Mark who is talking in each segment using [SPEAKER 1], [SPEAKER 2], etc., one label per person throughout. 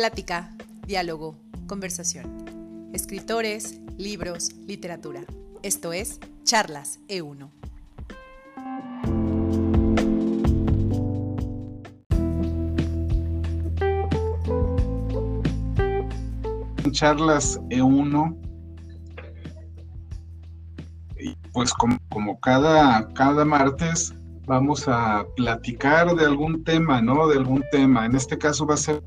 [SPEAKER 1] Plática, diálogo, conversación. Escritores, libros, literatura. Esto es Charlas E1.
[SPEAKER 2] Charlas E1 pues como, cada, cada martes vamos a platicar de algún tema, ¿no? De algún tema. En este caso va a ser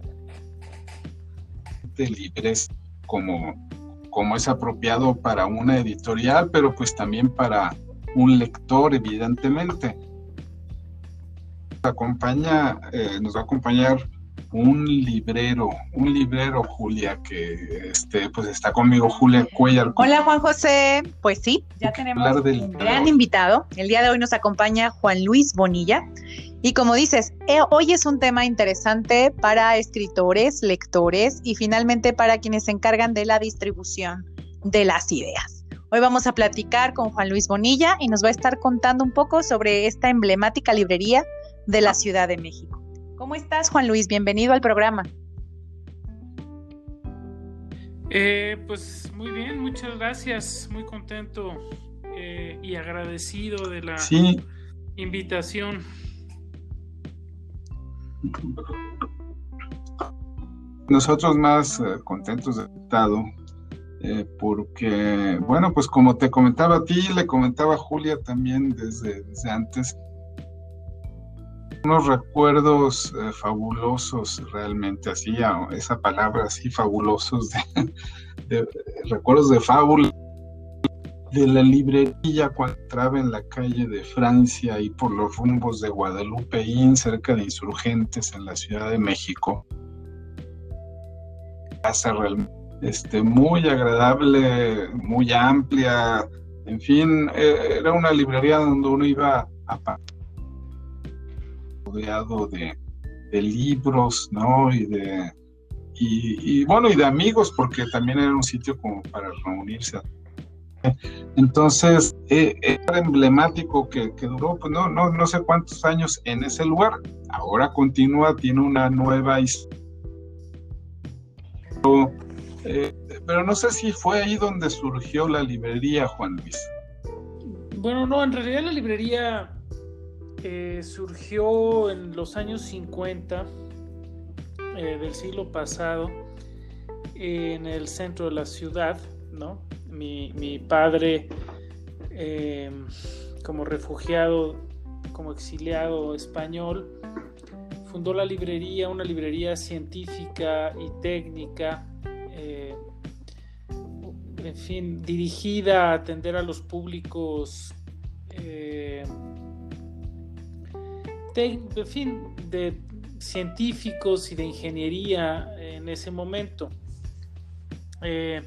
[SPEAKER 2] libres como, como es apropiado para una editorial, pero pues también para un lector, evidentemente. Nos acompaña, eh, nos va a acompañar un librero, un librero, Julia, que este, pues está conmigo, Julia Cuellar.
[SPEAKER 3] Hola, Juan José. Pues sí, ya tenemos un gran invitado. El día de hoy nos acompaña Juan Luis Bonilla. Y como dices, eh, hoy es un tema interesante para escritores, lectores y finalmente para quienes se encargan de la distribución de las ideas. Hoy vamos a platicar con Juan Luis Bonilla y nos va a estar contando un poco sobre esta emblemática librería de la Ciudad de México. ¿Cómo estás, Juan Luis? Bienvenido al programa.
[SPEAKER 4] Eh, pues muy bien, muchas gracias, muy contento eh, y agradecido de la invitación.
[SPEAKER 2] Nosotros más eh, contentos de estado, porque, bueno, pues como te comentaba a ti, le comentaba a Julia también desde, antes, unos recuerdos eh, fabulosos realmente, así, esa palabra así, fabulosos, de, recuerdos de fábula, de la librería cuando entraba en la calle de Francia y por los rumbos de Guadalupe, cerca de Insurgentes en la Ciudad de México. Casa realmente este, muy agradable, muy amplia, en fin, e, era una librería donde uno iba a rodeado de, libros, ¿no? Y de, y, bueno, y de amigos, porque también era un sitio como para reunirse. Entonces, eh, era emblemático que, duró, pues no, no, no sé cuántos años en ese lugar. Ahora continúa, tiene una nueva historia. Eh, pero no sé si fue ahí donde surgió la librería, Juan Luis.
[SPEAKER 4] Bueno, no, en realidad la librería surgió en los años 50 eh, del siglo pasado en el centro de la ciudad, ¿no? Mi, padre, em, como refugiado, como exiliado español, fundó la librería, una librería científica y técnica, eh, en fin, dirigida a atender a los públicos eh, de, fin, de científicos y de ingeniería en ese momento. Eh,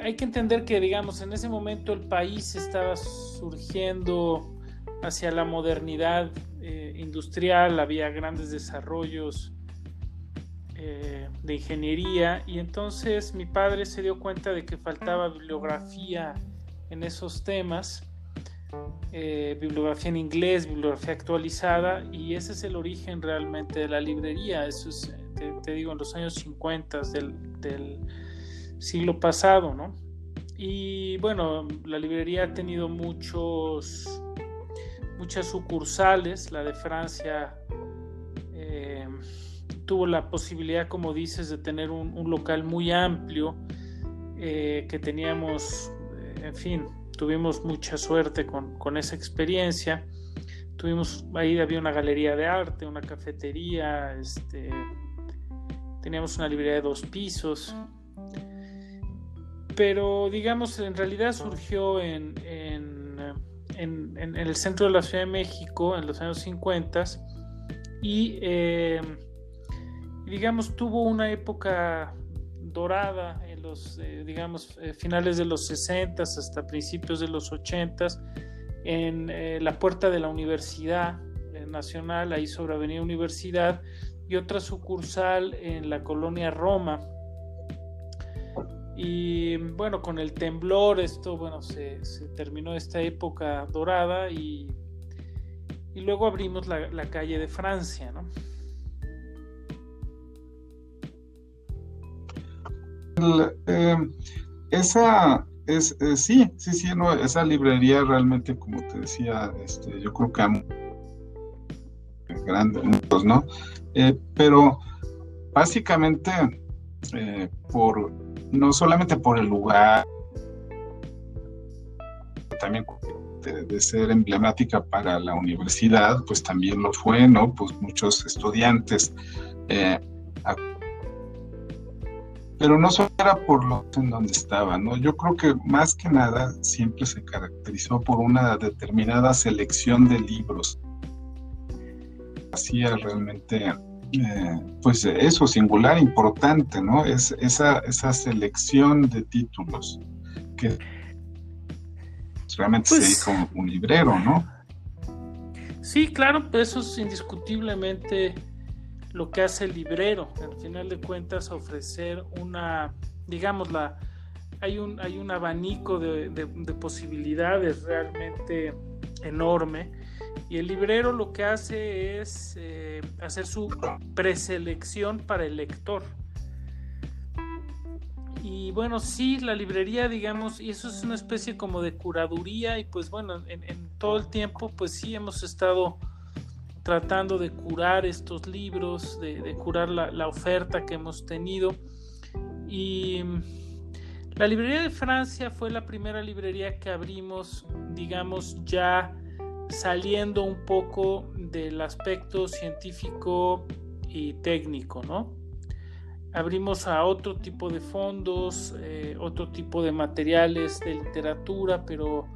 [SPEAKER 4] hay que entender que, digamos, en ese momento el país estaba surgiendo hacia la modernidad eh, industrial, había grandes desarrollos eh, de ingeniería y entonces mi padre se dio cuenta de que faltaba bibliografía en esos temas eh, bibliografía en inglés, bibliografía actualizada, y ese es el origen realmente de la librería. Eso es, te, digo, en los años 50 del, siglo pasado, ¿no? Y bueno, la librería ha tenido muchos, muchas sucursales, la de Francia eh, tuvo la posibilidad, como dices, de tener un, local muy amplio, eh, que teníamos, en fin, tuvimos mucha suerte con, esa experiencia. Tuvimos, ahí había una galería de arte, una cafetería, este, teníamos una librería de dos pisos. Pero digamos, en realidad surgió en, el centro de la Ciudad de México en los años 50 y eh, digamos tuvo una época dorada los, eh, digamos, eh, finales de los 60 hasta principios de los 80 en la puerta de la Universidad Nacional, ahí sobre Avenida Universidad, y otra sucursal en la colonia Roma. Y bueno, con el temblor, esto, bueno, se, terminó esta época dorada y, y luego abrimos la, calle de Francia, ¿no?
[SPEAKER 2] Eh, esa es, eh, sí, sí, sí, no, esa librería realmente, como te decía, este, yo creo que grandes, ¿no? Eh, pero básicamente por no solamente por el lugar, también de, ser emblemática para la universidad, pues también lo fue, ¿no? Pues muchos estudiantes. Eh, pero no solo era por lo en donde estaba, ¿no? Yo creo que más que nada siempre se caracterizó por una determinada selección de libros. Hacía realmente, eh, pues eso, singular, importante, ¿no? Es esa, esa selección de títulos que realmente se pues hizo un librero, ¿no?
[SPEAKER 4] Sí, claro, pues eso es indiscutiblemente lo que hace el librero, al final de cuentas ofrecer una, digamos, la, hay, un, hay un abanico de, posibilidades realmente enorme y el librero lo que hace es eh, hacer su preselección para el lector. Y bueno, sí, la librería, digamos, y eso es una especie como de curaduría y pues bueno, en, todo el tiempo pues sí hemos estado tratando de curar estos libros, de, curar la, oferta que hemos tenido. Y la librería de Francia fue la primera librería que abrimos, digamos, ya saliendo un poco del aspecto científico y técnico, ¿no? abrimos a otro tipo de fondos, eh, otro tipo de materiales de literatura, pero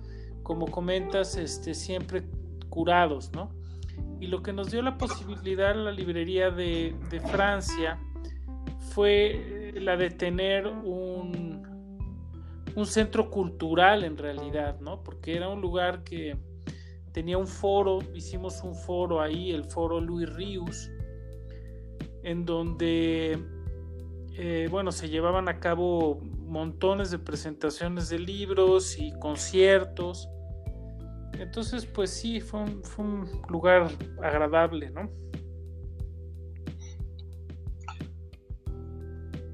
[SPEAKER 4] como comentas, este, siempre curados, ¿no? Y lo que nos dio la posibilidad la librería de, Francia fue eh, la de tener un, un centro cultural en realidad, ¿no? Porque era un lugar que tenía un foro, hicimos un foro ahí, el foro Louis Rius, en donde eh, bueno, se llevaban a cabo montones de presentaciones de libros y conciertos. Entonces, pues sí, fue un, lugar agradable, ¿no?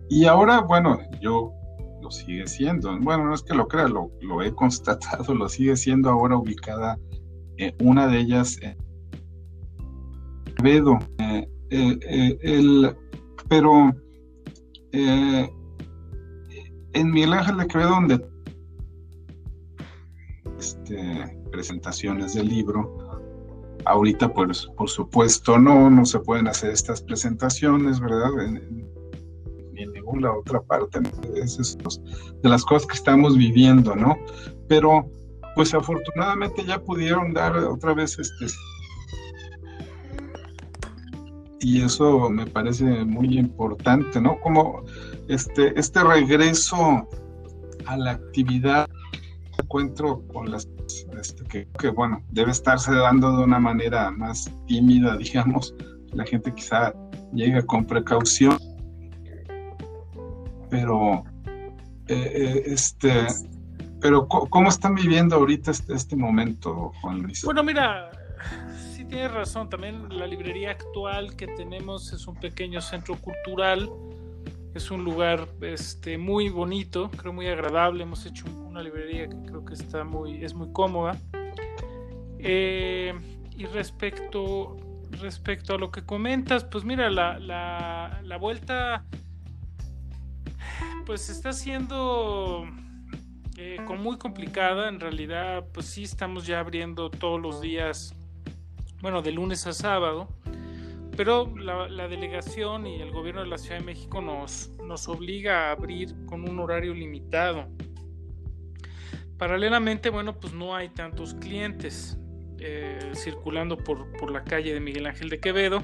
[SPEAKER 2] Y ahora, bueno, yo lo sigue siendo. Bueno, no es que lo crea, lo, he constatado, lo sigue siendo ahora ubicada eh, una de ellas en Vedo. Eh, el, pero eh, en Miguel Ángel de Quevedo, donde este, presentaciones del libro, ahorita pues por supuesto no, no se pueden hacer estas presentaciones, ¿verdad? ni en ninguna otra parte, de las cosas que estamos viviendo, ¿no? Pero pues afortunadamente ya pudieron dar otra vez este y eso me parece muy importante, ¿no? Como este, este regreso a la actividad, encuentro con las este, que, bueno, debe estarse dando de una manera más tímida, digamos, la gente quizá llega con precaución, pero eh, eh, este, pero ¿cómo están viviendo ahorita este, este momento, Juan Luis?
[SPEAKER 4] Bueno, mira, tienes razón, también la librería actual que tenemos es un pequeño centro cultural, es un lugar este, muy bonito, creo muy agradable, hemos hecho una librería que creo que está muy, es muy cómoda. Eh, y respecto, respecto a lo que comentas, pues mira, la, la, la vuelta pues está siendo eh, muy complicada, en realidad pues sí estamos ya abriendo todos los días bueno, de lunes a sábado, pero la, delegación y el gobierno de la Ciudad de México nos, nos obliga a abrir con un horario limitado. Paralelamente, bueno, pues no hay tantos clientes eh, circulando por, por la calle de Miguel Ángel de Quevedo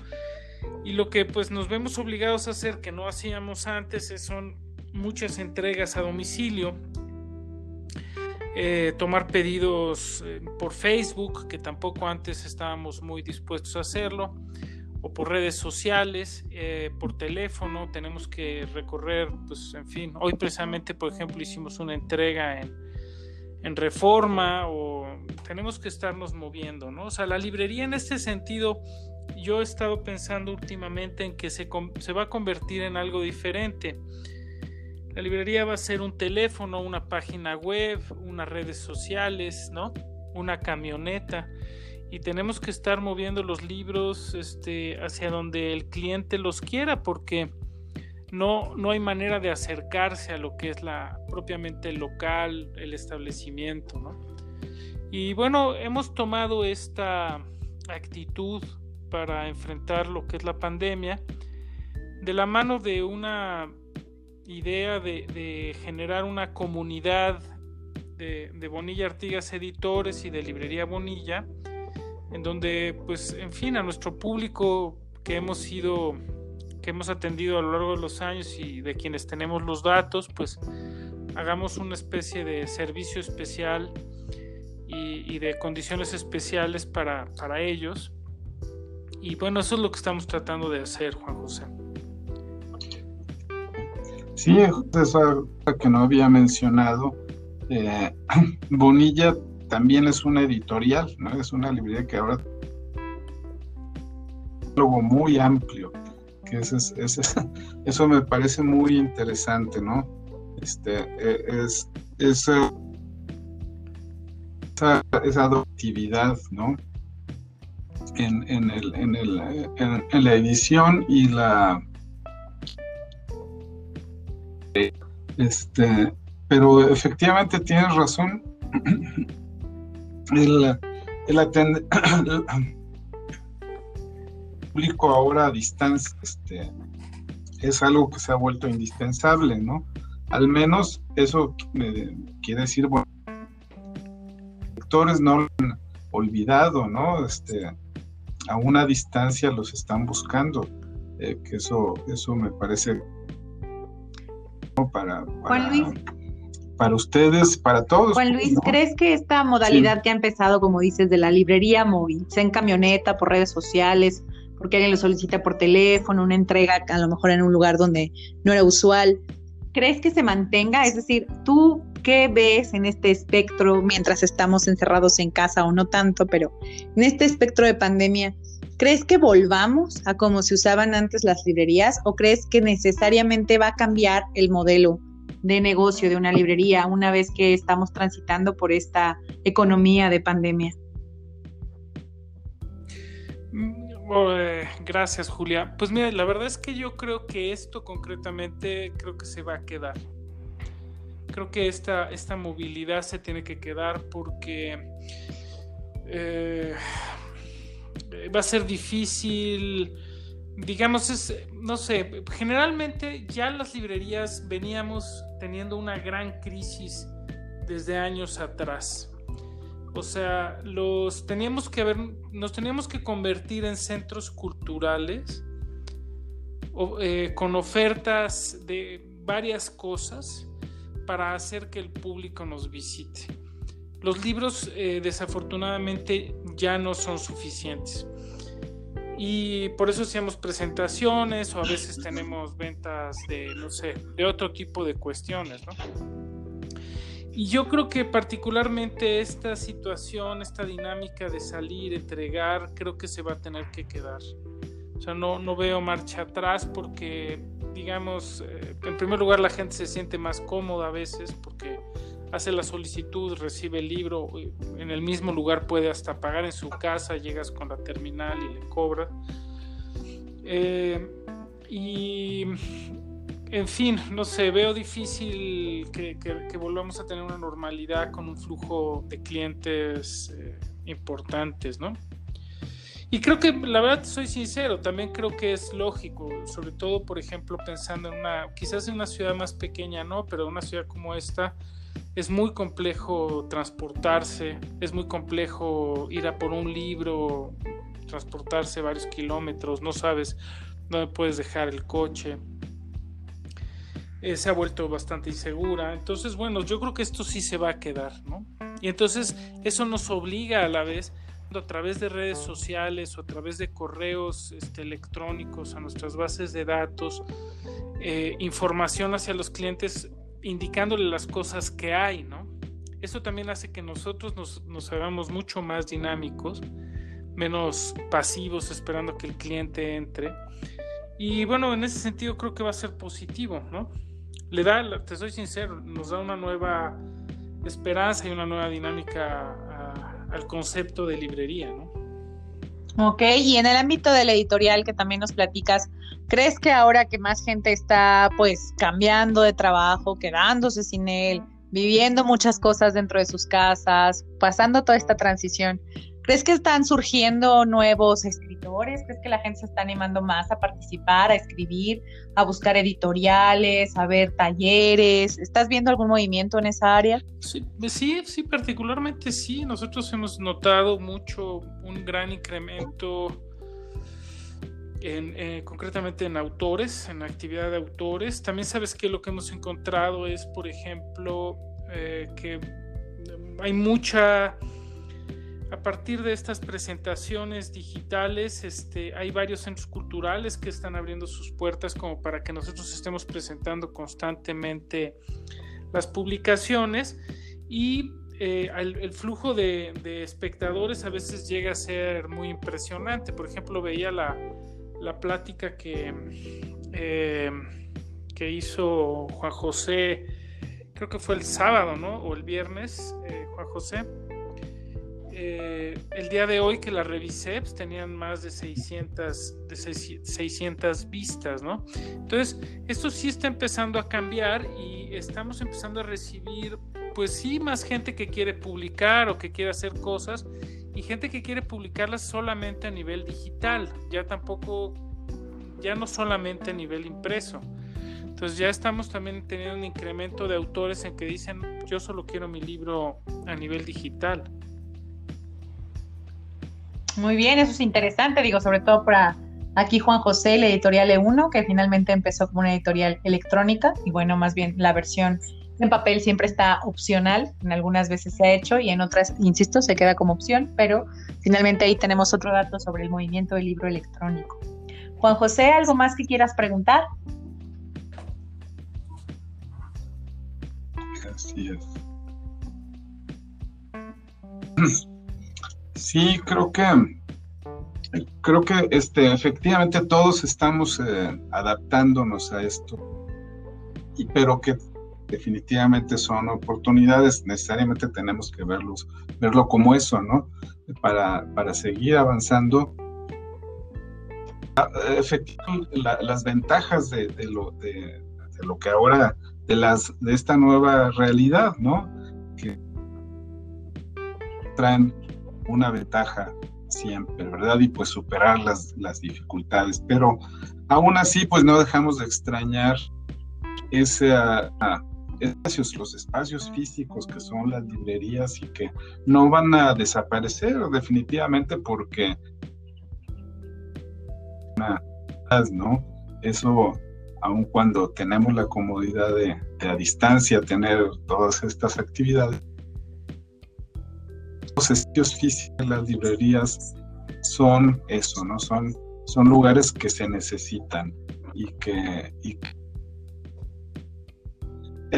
[SPEAKER 4] y lo que pues nos vemos obligados a hacer que no hacíamos antes son muchas entregas a domicilio eh, tomar pedidos eh, por Facebook, que tampoco antes estábamos muy dispuestos a hacerlo, o por redes sociales, eh, por teléfono, tenemos que recorrer, pues en fin, hoy precisamente, por ejemplo, hicimos una entrega en, reforma o tenemos que estarnos moviendo, ¿no? O sea, la librería en este sentido, yo he estado pensando últimamente en que se va a convertir en algo diferente La librería va a ser un teléfono, una página web, unas redes sociales, ¿no? Una camioneta. Y tenemos que estar moviendo los libros este, hacia donde el cliente los quiera, porque no, no hay manera de acercarse a lo que es la propiamente local, el establecimiento, ¿no? Y bueno, hemos tomado esta actitud para enfrentar lo que es la pandemia de la mano de una idea de, generar una comunidad de, Bonilla Artigas Editores y de Librería Bonilla, en donde, pues, en fin, a nuestro público que hemos sido, que hemos atendido a lo largo de los años y de quienes tenemos los datos, pues, hagamos una especie de servicio especial y, de condiciones especiales para, para ellos. Y bueno, eso es lo que estamos tratando de hacer, Juan José.
[SPEAKER 2] Sí, eso que no había mencionado. Eh, Bonilla también es una editorial, ¿no? Es una librería que ahora algo muy amplio, que es, eso me parece muy interesante, ¿no? Este, e, es, esa, esa adoptividad, ¿no? En, en, el, en, el, en la edición y la este, pero efectivamente tienes razón. El, el atender público ahora a distancia este, es algo que se ha vuelto indispensable, ¿no? Al menos eso quiere decir, bueno, lectores no lo han olvidado, ¿no? Este, a una distancia los están buscando, eh, que eso, eso me parece para, para, ustedes, para todos.
[SPEAKER 3] Juan Luis, ¿crees que esta modalidad que ha empezado, como dices, de la librería móvil, sea en camioneta, por redes sociales, porque alguien lo solicita por teléfono, una entrega a lo mejor en un lugar donde no era usual, ¿crees que se mantenga? Es decir, tú ¿qué ves en este espectro mientras estamos encerrados en casa o no tanto, pero en este espectro de pandemia? ¿Crees que volvamos a como se usaban antes las librerías o crees que necesariamente va a cambiar el modelo de negocio de una librería una vez que estamos transitando por esta economía de pandemia?
[SPEAKER 4] Mm, oh, eh, gracias, Julia. Pues mira, la verdad es que yo creo que esto concretamente creo que se va a quedar. Creo que esta, esta movilidad se tiene que quedar porque eh, va a ser difícil, digamos, es, no sé, generalmente ya las librerías veníamos teniendo una gran crisis desde años atrás. O sea, los teníamos que nos teníamos que convertir en centros culturales eh, con ofertas de varias cosas para hacer que el público nos visite. Los libros eh, desafortunadamente ya no son suficientes. Y por eso hacemos presentaciones o a veces tenemos ventas de, no sé, de otro tipo de cuestiones, ¿no? Y yo creo que particularmente esta situación, esta dinámica de salir, entregar, creo que se va a tener que quedar. O sea, no, no veo marcha atrás porque, digamos, eh, en primer lugar la gente se siente más cómoda a veces porque hace la solicitud, recibe el libro, eh, en el mismo lugar puede hasta pagar en su casa, llegas con la terminal y le cobra. Eh, y en fin, no sé, veo difícil que, volvamos a tener una normalidad con un flujo de clientes eh, importantes, ¿no? Y creo que, la verdad, soy sincero, también creo que es lógico, sobre todo, por ejemplo, pensando en una, quizás en una ciudad más pequeña, ¿no? Pero una ciudad como esta, es muy complejo transportarse, es muy complejo ir a por un libro, transportarse varios kilómetros, no sabes dónde puedes dejar el coche. Eh, se ha vuelto bastante insegura. Entonces, bueno, yo creo que esto sí se va a quedar, ¿no? Y entonces eso nos obliga a la vez a través de redes sociales o a través de correos este, electrónicos a nuestras bases de datos, eh, información hacia los clientes indicándole las cosas que hay, ¿no? Eso también hace que nosotros nos, hagamos mucho más dinámicos, menos pasivos esperando que el cliente entre. Y bueno, en ese sentido creo que va a ser positivo, ¿no? le da, te soy sincero, nos da una nueva esperanza y una nueva dinámica al concepto de librería, ¿no?
[SPEAKER 3] Ok, y en el ámbito del editorial que también nos platicas, ¿crees que ahora que más gente está pues cambiando de trabajo, quedándose sin él, viviendo muchas cosas dentro de sus casas, pasando toda esta transición, ¿Crees que están surgiendo nuevos escritores? ¿Crees que la gente se está animando más a participar, a escribir, a buscar editoriales, a ver talleres? ¿Estás viendo algún movimiento en esa área?
[SPEAKER 4] Sí, sí, sí particularmente sí. Nosotros hemos notado mucho un gran incremento en, eh, concretamente en autores, en actividad de autores. También sabes que lo que hemos encontrado es, por ejemplo, eh, que hay mucha a partir de estas presentaciones digitales, este, hay varios centros culturales que están abriendo sus puertas como para que nosotros estemos presentando constantemente las publicaciones y eh, el, flujo de, espectadores a veces llega a ser muy impresionante. Por ejemplo, veía la, plática que, eh, que hizo Juan José, creo que fue el sábado, ¿no? O el viernes, eh, Juan José eh, el día de hoy que la revisé, pues, tenían más de 600, de 600 vistas, ¿no? Entonces, esto sí está empezando a cambiar y estamos empezando a recibir, pues sí, más gente que quiere publicar o que quiere hacer cosas y gente que quiere publicarlas solamente a nivel digital, ya tampoco, ya no solamente a nivel impreso. Entonces ya estamos también teniendo un incremento de autores en que dicen, yo solo quiero mi libro a nivel digital.
[SPEAKER 3] Muy bien, eso es interesante, digo, sobre todo para aquí Juan José, la editorial E1, que finalmente empezó como una editorial electrónica, y bueno, más bien la versión en papel siempre está opcional, en algunas veces se ha hecho y en otras, insisto, se queda como opción, pero finalmente ahí tenemos otro dato sobre el movimiento del libro electrónico. Juan José, ¿algo más que quieras preguntar?
[SPEAKER 2] Así es. Sí, creo que creo que este efectivamente todos estamos eh, adaptándonos a esto. Y pero que definitivamente son oportunidades necesariamente tenemos que verlos verlo como eso no para, para seguir avanzando. Efectivamente las ventajas de, lo de, lo que ahora de las de esta nueva realidad no que traen una ventaja siempre, ¿verdad? Y pues superar las, las dificultades. Pero aún así, pues no dejamos de extrañar ese espacios, los espacios físicos que son las librerías y que no van a desaparecer definitivamente porque ¿no? Eso, aun cuando tenemos la comodidad de, de a distancia tener todas estas actividades, los sitios físicos, las librerías son eso, ¿no? Son, son lugares que se necesitan y que,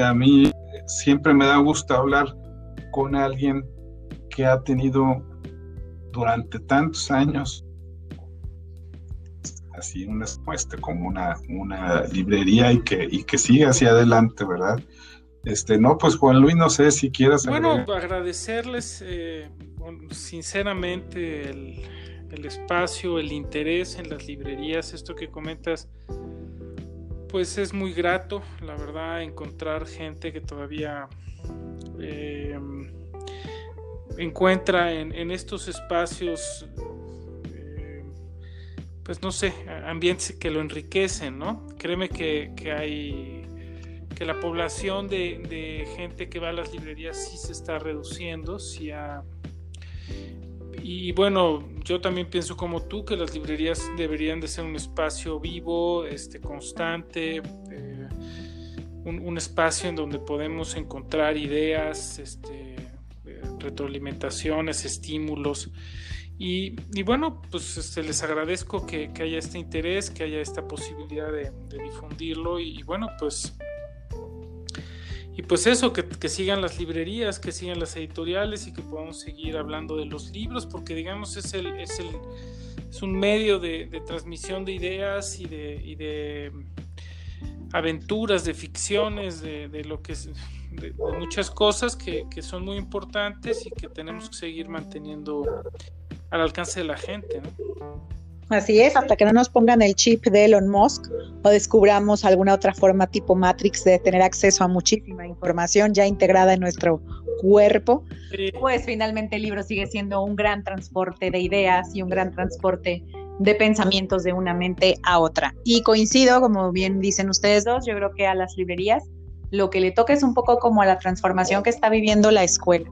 [SPEAKER 2] a mí siempre me da gusto hablar con alguien que ha tenido durante tantos años así una, este, como una, una librería y que, y que sigue hacia adelante, ¿verdad? Este, no, pues Juan Luis, no sé si quieras.
[SPEAKER 4] Bueno, agradecerles eh, sinceramente el, espacio, el interés en las librerías, esto que comentas, pues es muy grato, la verdad, encontrar gente que todavía eh, encuentra en, estos espacios, eh, pues no sé, ambientes que lo enriquecen, ¿no? Créeme que, que hay que la población de, gente que va a las librerías sí se está reduciendo, sí y bueno, yo también pienso como tú que las librerías deberían de ser un espacio vivo, este, constante, eh, un, espacio en donde podemos encontrar ideas, este, eh, retroalimentaciones, estímulos. Y, bueno, pues este, les agradezco que, haya este interés, que haya esta posibilidad de, difundirlo y bueno, pues y pues eso, que, sigan las librerías, que sigan las editoriales y que podamos seguir hablando de los libros, porque digamos es, el, es, el, es un medio de, transmisión de ideas y de, aventuras, de ficciones, de, lo que de, muchas cosas que, son muy importantes y que tenemos que seguir manteniendo al alcance de la gente.
[SPEAKER 3] Así es, hasta que no nos pongan el chip de Elon Musk o descubramos alguna otra forma tipo Matrix de tener acceso a muchísima información ya integrada en nuestro cuerpo, pues finalmente el libro sigue siendo un gran transporte de ideas y un gran transporte de pensamientos de una mente a otra. Y coincido, como bien dicen ustedes dos, yo creo que a las librerías lo que le toca es un poco como a la transformación que está viviendo la escuela.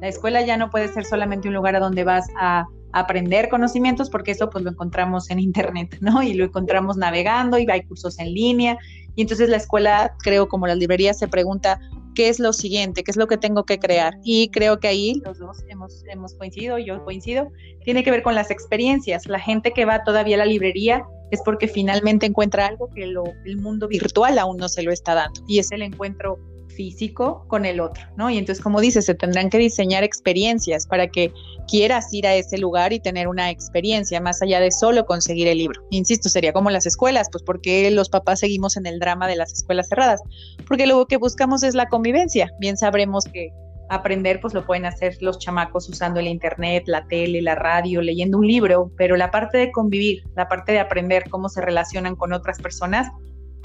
[SPEAKER 3] La escuela ya no puede ser solamente un lugar a donde vas a aprender conocimientos, porque eso pues lo encontramos en internet, ¿no? Y lo encontramos navegando y hay cursos en línea. Y entonces la escuela, creo, como las librerías, se pregunta, qué es lo siguiente, qué es lo que tengo que crear. Y creo que ahí los dos hemos, hemos coincidido, yo coincido, tiene que ver con las experiencias. La gente que va todavía a la librería es porque finalmente encuentra algo que el mundo virtual aún no se lo está dando. Y es el encuentro físico con el otro, ¿no? Y entonces, como dices, se tendrán que diseñar experiencias para que quieras ir a ese lugar y tener una experiencia más allá de solo conseguir el libro. Insisto, sería como las escuelas, pues porque los papás seguimos en el drama de las escuelas cerradas, porque lo que buscamos es la convivencia. Bien sabremos que aprender pues lo pueden hacer los chamacos usando el internet, la tele, la radio, leyendo un libro, pero la parte de convivir, la parte de aprender cómo se relacionan con otras personas,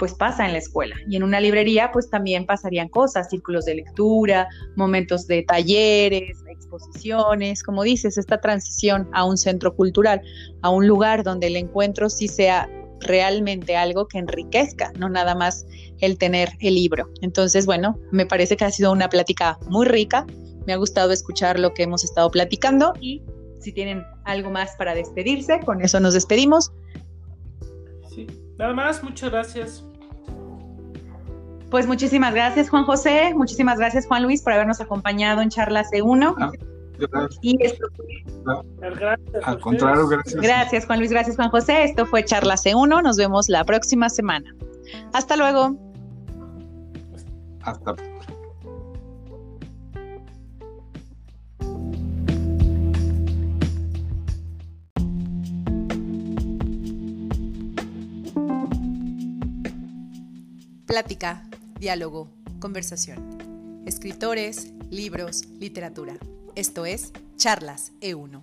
[SPEAKER 3] pues pasa en la escuela. Y en una librería pues también pasarían cosas, círculos de lectura, momentos de talleres, exposiciones, como dices, esta transición a un centro cultural, a un lugar donde el encuentro sí sea realmente algo que enriquezca, no nada más el tener el libro. Entonces, bueno, me parece que ha sido una plática muy rica, me ha gustado escuchar lo que hemos estado platicando y si tienen algo más para despedirse, con eso nos despedimos.
[SPEAKER 4] Sí, nada más, muchas gracias.
[SPEAKER 3] Pues muchísimas gracias, Juan José. Muchísimas gracias, Juan Luis, por habernos acompañado en Charla C1. Ah,
[SPEAKER 2] gracias. Y esto gracias Al contrario, gracias.
[SPEAKER 3] Gracias, Juan Luis. Gracias, Juan José. Esto fue Charla C1. Nos vemos la próxima semana. Hasta luego.
[SPEAKER 2] Hasta
[SPEAKER 1] Plática diálogo, conversación. Escritores, libros, literatura. Esto es Charlas E1.